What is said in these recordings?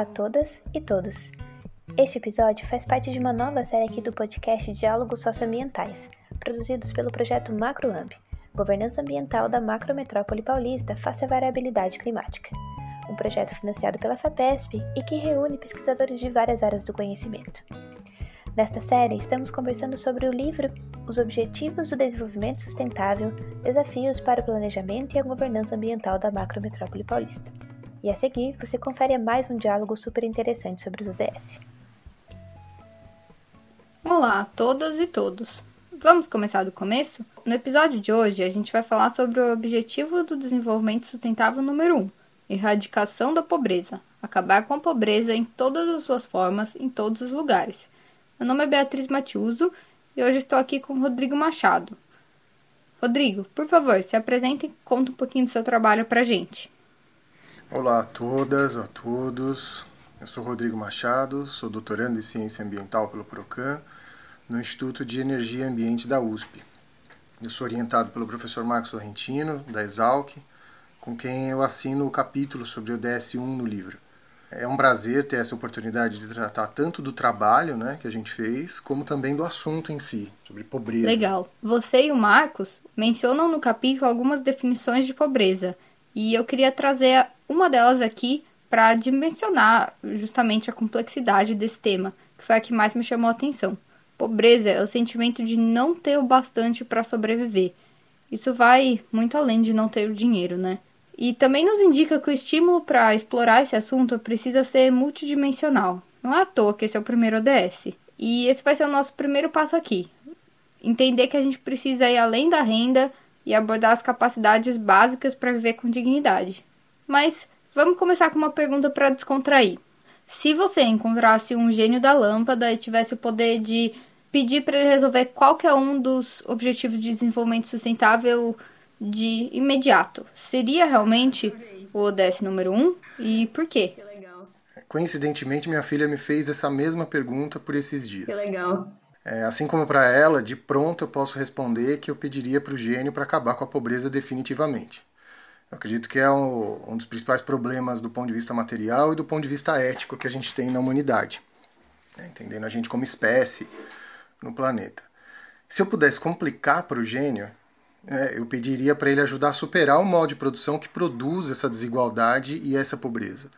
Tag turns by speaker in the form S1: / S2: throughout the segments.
S1: Olá a todas e todos. Este episódio faz parte de uma nova série aqui do podcast Diálogos Socioambientais, produzidos pelo projeto MacroAmp, Governança Ambiental da Macrometrópole Paulista face à variabilidade climática, um projeto financiado pela FAPESP e que reúne pesquisadores de várias áreas do conhecimento. Nesta série, estamos conversando sobre o livro Os Objetivos do Desenvolvimento Sustentável, Desafios para o Planejamento e a Governança Ambiental da Macrometrópole Paulista. E a seguir, você confere mais um diálogo super interessante sobre os ODS.
S2: Olá a todas e todos! Vamos começar do começo? No episódio de hoje, a gente vai falar sobre o Objetivo do Desenvolvimento Sustentável número 1, erradicação da pobreza, acabar com a pobreza em todas as suas formas, em todos os lugares. Meu nome é Beatriz Matiuso e hoje estou aqui com Rodrigo Machado. Rodrigo, por favor, se apresente e conta um pouquinho do seu trabalho para a gente.
S3: Olá a todas, a todos. Eu sou Rodrigo Machado, sou doutorando em Ciência Ambiental pelo PROCAN, no Instituto de Energia e Ambiente da USP. Eu sou orientado pelo professor Marcos Sorrentino, da Exalc, com quem eu assino o capítulo sobre o DS1 no livro. É um prazer ter essa oportunidade de tratar tanto do trabalho né, que a gente fez, como também do assunto em si, sobre pobreza.
S2: Legal. Você e o Marcos mencionam no capítulo algumas definições de pobreza, e eu queria trazer uma delas aqui para dimensionar justamente a complexidade desse tema, que foi a que mais me chamou a atenção. Pobreza é o sentimento de não ter o bastante para sobreviver. Isso vai muito além de não ter o dinheiro, né? E também nos indica que o estímulo para explorar esse assunto precisa ser multidimensional. Não é à toa que esse é o primeiro ODS. E esse vai ser o nosso primeiro passo aqui. Entender que a gente precisa ir além da renda e abordar as capacidades básicas para viver com dignidade. Mas vamos começar com uma pergunta para descontrair. Se você encontrasse um gênio da lâmpada e tivesse o poder de pedir para ele resolver qualquer um dos objetivos de desenvolvimento sustentável de imediato. Seria realmente o ODS número 1? Um? E por quê?
S3: Que legal. Coincidentemente, minha filha me fez essa mesma pergunta por esses dias.
S2: Que legal.
S3: É, assim como para ela, de pronto eu posso responder que eu pediria para o gênio para acabar com a pobreza definitivamente. Eu acredito que é um, um dos principais problemas do ponto de vista material e do ponto de vista ético que a gente tem na humanidade, né? entendendo a gente como espécie no planeta. Se eu pudesse complicar para o gênio, é, eu pediria para ele ajudar a superar o modo de produção que produz essa desigualdade e essa pobreza.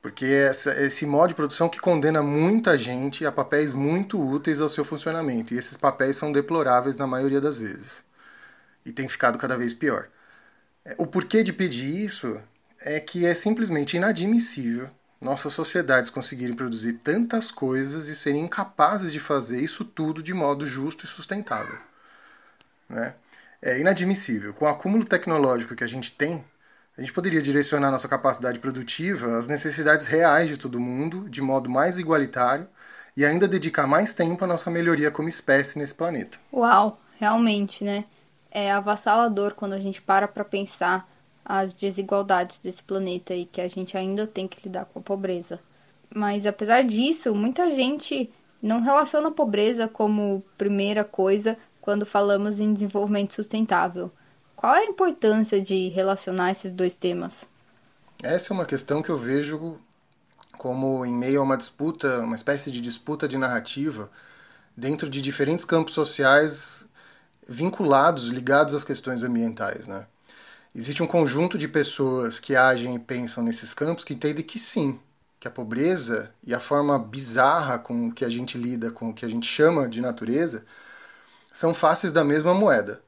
S3: Porque essa, esse modo de produção que condena muita gente a papéis muito úteis ao seu funcionamento. E esses papéis são deploráveis na maioria das vezes. E tem ficado cada vez pior. É, o porquê de pedir isso é que é simplesmente inadmissível nossas sociedades conseguirem produzir tantas coisas e serem incapazes de fazer isso tudo de modo justo e sustentável. Né? é inadmissível. Com o acúmulo tecnológico que a gente tem, a gente poderia direcionar nossa capacidade produtiva às necessidades reais de todo mundo, de modo mais igualitário, e ainda dedicar mais tempo à nossa melhoria como espécie nesse planeta.
S2: Uau, realmente, né? É avassalador quando a gente para para pensar as desigualdades desse planeta e que a gente ainda tem que lidar com a pobreza. Mas apesar disso, muita gente não relaciona a pobreza como primeira coisa quando falamos em desenvolvimento sustentável. Qual é a importância de relacionar esses dois temas?
S3: Essa é uma questão que eu vejo como em meio a uma disputa, uma espécie de disputa de narrativa dentro de diferentes campos sociais vinculados, ligados às questões ambientais, né? Existe um conjunto de pessoas que agem e pensam nesses campos que entendem que sim, que a pobreza e a forma bizarra com que a gente lida com o que a gente chama de natureza são faces da mesma moeda,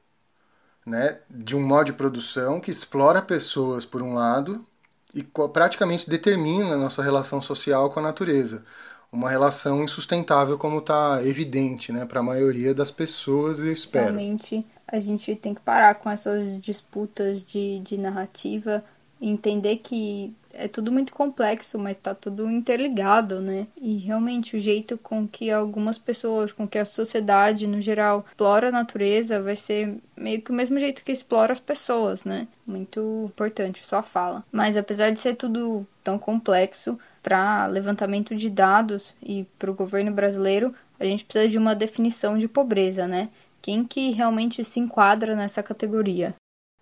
S3: né? De um modo de produção que explora pessoas por um lado e praticamente determina a nossa relação social com a natureza, uma relação insustentável como está evidente, né, para a maioria das pessoas, eu espero.
S2: Realmente, a gente tem que parar com essas disputas de, de narrativa entender que é tudo muito complexo, mas está tudo interligado, né? E realmente o jeito com que algumas pessoas, com que a sociedade no geral explora a natureza vai ser meio que o mesmo jeito que explora as pessoas, né? Muito importante sua fala. Mas apesar de ser tudo tão complexo, para levantamento de dados e para o governo brasileiro, a gente precisa de uma definição de pobreza, né? Quem que realmente se enquadra nessa categoria?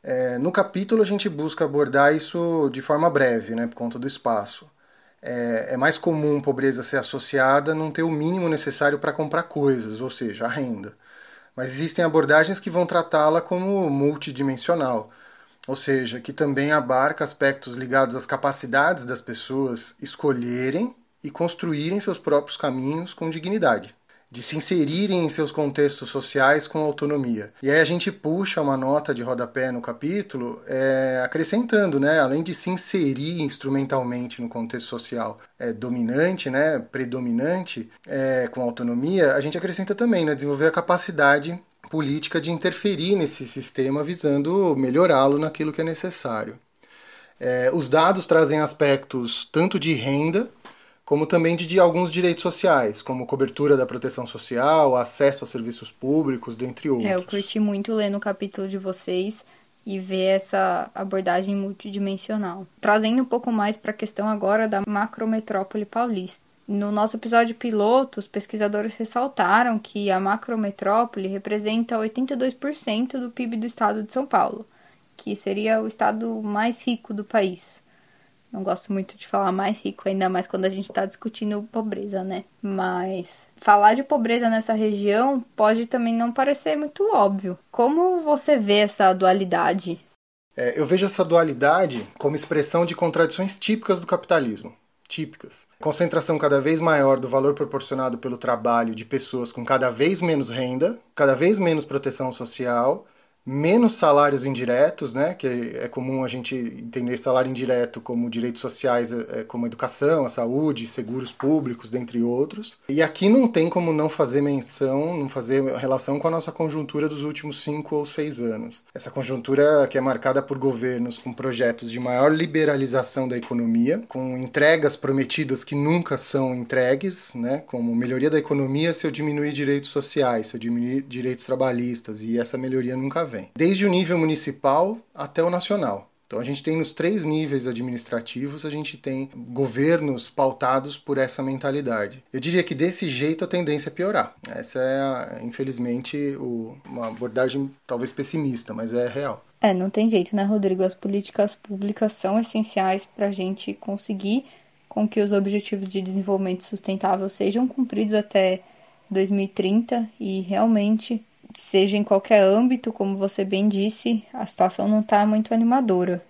S3: É, no capítulo a gente busca abordar isso de forma breve, né, por conta do espaço. é, é mais comum pobreza ser associada a não ter o mínimo necessário para comprar coisas, ou seja, a renda. Mas existem abordagens que vão tratá-la como multidimensional, ou seja, que também abarca aspectos ligados às capacidades das pessoas escolherem e construírem seus próprios caminhos com dignidade de se inserirem em seus contextos sociais com autonomia. E aí a gente puxa uma nota de rodapé no capítulo, é, acrescentando, né, além de se inserir instrumentalmente no contexto social é, dominante, né, predominante, é, com autonomia, a gente acrescenta também, né, desenvolver a capacidade política de interferir nesse sistema visando melhorá-lo naquilo que é necessário. É, os dados trazem aspectos tanto de renda como também de, de, alguns direitos sociais, como cobertura da proteção social, acesso a serviços públicos, dentre outros.
S2: É, eu curti muito ler no capítulo de vocês e ver essa abordagem multidimensional. Trazendo um pouco mais para a questão agora da macrometrópole paulista. No nosso episódio piloto, os pesquisadores ressaltaram que a macrometrópole representa 82% do PIB do estado de São Paulo, que seria o estado mais rico do país. Não gosto muito de falar mais rico, ainda mais quando a gente está discutindo pobreza, né? Mas falar de pobreza nessa região pode também não parecer muito óbvio. Como você vê essa dualidade?
S3: É, eu vejo essa dualidade como expressão de contradições típicas do capitalismo. Típicas. Concentração cada vez maior do valor proporcionado pelo trabalho de pessoas com cada vez menos renda, cada vez menos proteção social menos salários indiretos, né, que é comum a gente entender salário indireto como direitos sociais, é, como educação, a saúde, seguros públicos, dentre outros. E aqui não tem como não fazer menção, não fazer relação com a nossa conjuntura dos últimos cinco ou seis anos. Essa conjuntura que é marcada por governos com projetos de maior liberalização da economia, com entregas prometidas que nunca são entregues, né, como melhoria da economia se eu diminuir direitos sociais, se eu diminuir direitos trabalhistas, e essa melhoria nunca vem vem, desde o nível municipal até o nacional. Então a gente tem nos três níveis administrativos, a gente tem governos pautados por essa mentalidade. Eu diria que desse jeito a tendência é piorar. Essa é, infelizmente, o, uma abordagem talvez pessimista, mas é real.
S2: É, não tem jeito, né, Rodrigo? As políticas públicas são essenciais para a gente conseguir com que os objetivos de desenvolvimento sustentável sejam cumpridos até 2030 e realmente seja em qualquer âmbito, como você bem disse, a situação não está muito animadora.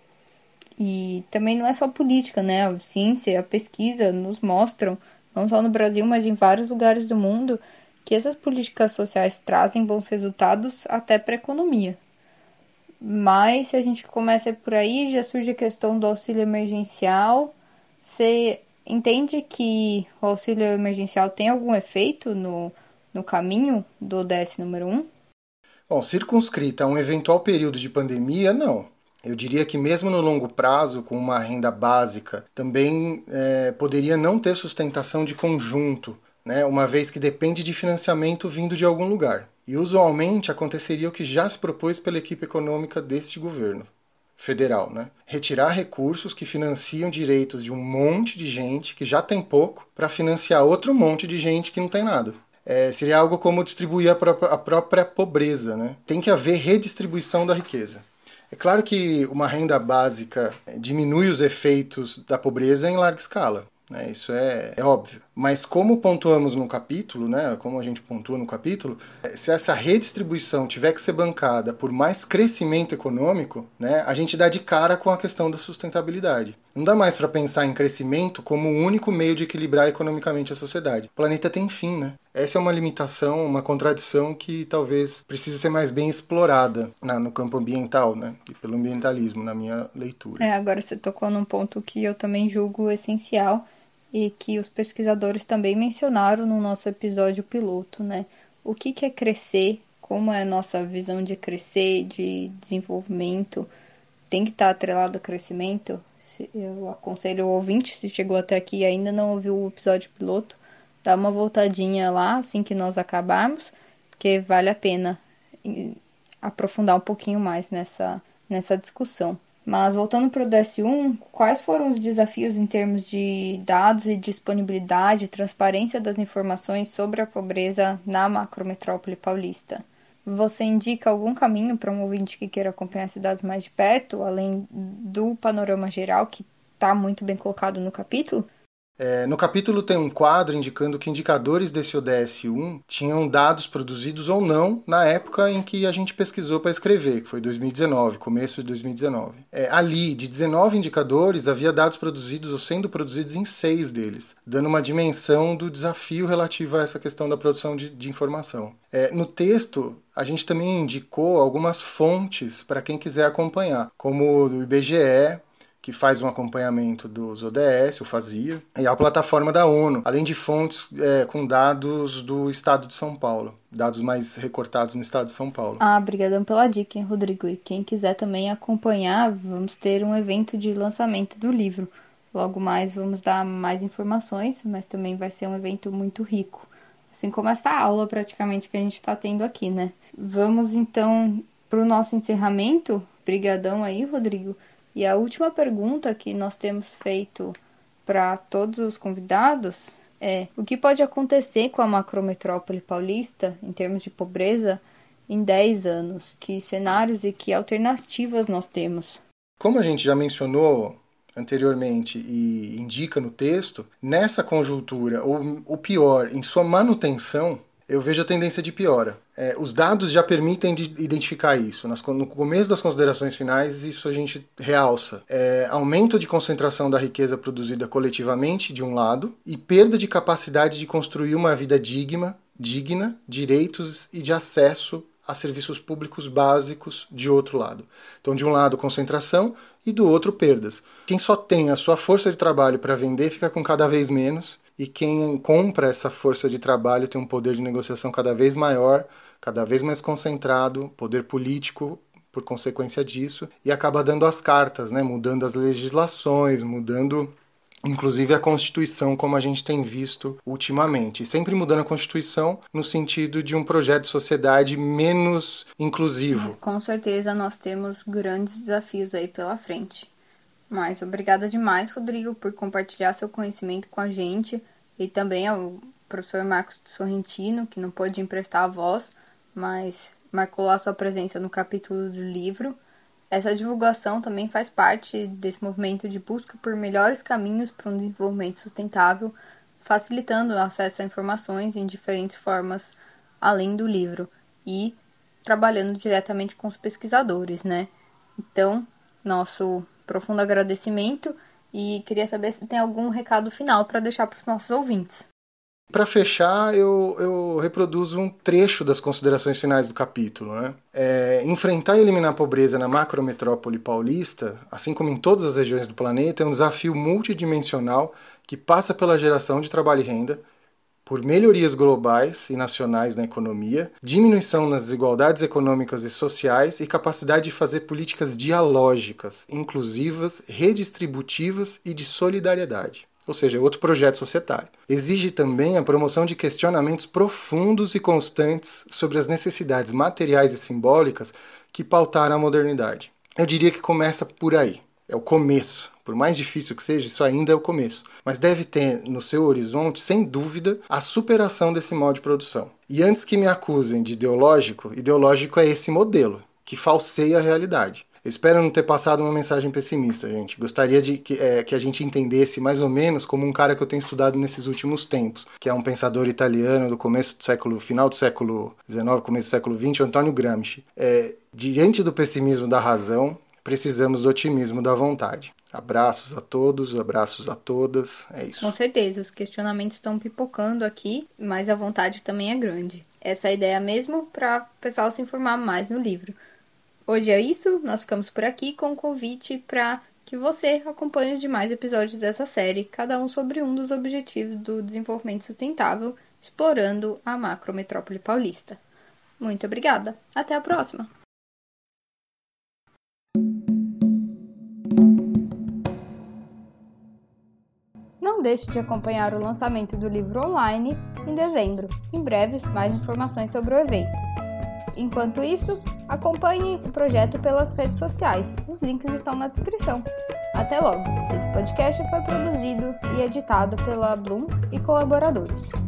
S2: E também não é só política, né? A ciência, e a pesquisa nos mostram, não só no Brasil, mas em vários lugares do mundo, que essas políticas sociais trazem bons resultados até para a economia. Mas se a gente começa por aí, já surge a questão do auxílio emergencial. Você entende que o auxílio emergencial tem algum efeito no, no caminho do ODS número 1?
S3: Bom, circunscrita a um eventual período de pandemia, não. Eu diria que mesmo no longo prazo, com uma renda básica, também é, poderia não ter sustentação de conjunto, né, uma vez que depende de financiamento vindo de algum lugar. E usualmente aconteceria o que já se propôs pela equipe econômica deste governo federal, né? Retirar recursos que financiam direitos de um monte de gente que já tem pouco para financiar outro monte de gente que não tem nada é, seria algo como distribuir a própria, a própria pobreza. Né? Tem que haver redistribuição da riqueza. É claro que uma renda básica diminui os efeitos da pobreza em larga escala. Né? Isso é, é óbvio. Mas como pontuamos no capítulo, né, como a gente pontua no capítulo, se essa redistribuição tiver que ser bancada por mais crescimento econômico, né, a gente dá de cara com a questão da sustentabilidade. Não dá mais para pensar em crescimento como o único meio de equilibrar economicamente a sociedade. O planeta tem fim, né? Essa é uma limitação, uma contradição que talvez precise ser mais bem explorada na, no campo ambiental, né? E pelo ambientalismo, na minha leitura.
S2: É, agora você tocou num ponto que eu também julgo essencial e que os pesquisadores também mencionaram no nosso episódio piloto, né? O que, que é crescer, como é a nossa visão de crescer, de desenvolvimento, tem que estar atrelado ao crescimento. Eu aconselho o ouvinte, se chegou até aqui e ainda não ouviu o episódio piloto, dá uma voltadinha lá assim que nós acabarmos, porque vale a pena aprofundar um pouquinho mais nessa, nessa discussão. Mas voltando para o DS1, quais foram os desafios em termos de dados e disponibilidade e transparência das informações sobre a pobreza na macrometrópole paulista? Você indica algum caminho para um ouvinte que queira acompanhar cidades mais de perto, além do panorama geral que está muito bem colocado no capítulo?
S3: É, no capítulo tem um quadro indicando que indicadores desse ODS-1 tinham dados produzidos ou não na época em que a gente pesquisou para escrever, que foi 2019, começo de 2019. É, ali, de 19 indicadores, havia dados produzidos ou sendo produzidos em seis deles, dando uma dimensão do desafio relativo a essa questão da produção de, de informação. É, no texto, a gente também indicou algumas fontes para quem quiser acompanhar, como o IBGE, que faz um acompanhamento dos ODS, o fazia, e a plataforma da ONU, além de fontes é, com dados do estado de São Paulo, dados mais recortados no estado de São Paulo.
S2: Ah, obrigadão pela dica, hein, Rodrigo. E quem quiser também acompanhar, vamos ter um evento de lançamento do livro. Logo mais vamos dar mais informações, mas também vai ser um evento muito rico. Assim como esta aula praticamente que a gente está tendo aqui, né? Vamos então para o nosso encerramento. Brigadão aí, Rodrigo. E a última pergunta que nós temos feito para todos os convidados é: o que pode acontecer com a macrometrópole paulista em termos de pobreza em 10 anos? Que cenários e que alternativas nós temos?
S3: Como a gente já mencionou anteriormente e indica no texto, nessa conjuntura, ou o pior, em sua manutenção, eu vejo a tendência de piora. É, os dados já permitem identificar isso. Nas, no começo das considerações finais, isso a gente realça. É, aumento de concentração da riqueza produzida coletivamente, de um lado, e perda de capacidade de construir uma vida digna, digna, direitos e de acesso a serviços públicos básicos, de outro lado. Então, de um lado, concentração e do outro, perdas. Quem só tem a sua força de trabalho para vender fica com cada vez menos e quem compra essa força de trabalho tem um poder de negociação cada vez maior, cada vez mais concentrado, poder político por consequência disso, e acaba dando as cartas, né, mudando as legislações, mudando inclusive a Constituição, como a gente tem visto ultimamente. Sempre mudando a Constituição no sentido de um projeto de sociedade menos inclusivo.
S2: Com certeza nós temos grandes desafios aí pela frente. Mas obrigada demais, Rodrigo, por compartilhar seu conhecimento com a gente e também ao professor Marcos Sorrentino, que não pôde emprestar a voz, mas marcou lá sua presença no capítulo do livro. Essa divulgação também faz parte desse movimento de busca por melhores caminhos para um desenvolvimento sustentável, facilitando o acesso a informações em diferentes formas além do livro e trabalhando diretamente com os pesquisadores, né? Então, nosso profundo agradecimento e queria saber se tem algum recado final para deixar para os nossos ouvintes.
S3: Para fechar, eu, eu, reproduzo um trecho das considerações finais do capítulo. Né? É, enfrentar e eliminar a pobreza na macrometrópole paulista, assim como em todas as regiões do planeta, é um desafio multidimensional que passa pela geração de trabalho e renda, por melhorias globais e nacionais na economia, diminuição nas desigualdades econômicas e sociais e capacidade de fazer políticas dialógicas, inclusivas, redistributivas e de solidariedade. Ou seja, outro projeto societário. Exige também a promoção de questionamentos profundos e constantes sobre as necessidades materiais e simbólicas que pautaram a modernidade. Eu diria que começa por aí. É o começo. Por mais difícil que seja, isso ainda é o começo. Mas deve ter no seu horizonte, sem dúvida, a superação desse modo de produção. E antes que me acusem de ideológico, ideológico é esse modelo, que falseia a realidade. Eu espero não ter passado uma mensagem pessimista, gente. Gostaria de que, é, que a gente entendesse mais ou menos como um cara que eu tenho estudado nesses últimos tempos, que é um pensador italiano do começo do século, final do século XIX, começo do século XX, Antônio Gramsci. É, diante do pessimismo da razão, precisamos do otimismo da vontade. Abraços a todos, abraços a todas, é isso.
S2: Com certeza, os questionamentos estão pipocando aqui, mas a vontade também é grande. Essa é a ideia mesmo para o pessoal se informar mais no livro. Hoje é isso, nós ficamos por aqui com o convite para que você acompanhe os demais episódios dessa série, cada um sobre um dos objetivos do desenvolvimento sustentável, explorando a macrometrópole paulista. Muito obrigada, até a próxima! Não deixe de acompanhar o lançamento do livro online em dezembro. Em breve, mais informações sobre o evento. Enquanto isso, acompanhe o projeto pelas redes sociais. Os links estão na descrição. Até logo! Esse podcast foi produzido e editado pela Bloom e colaboradores.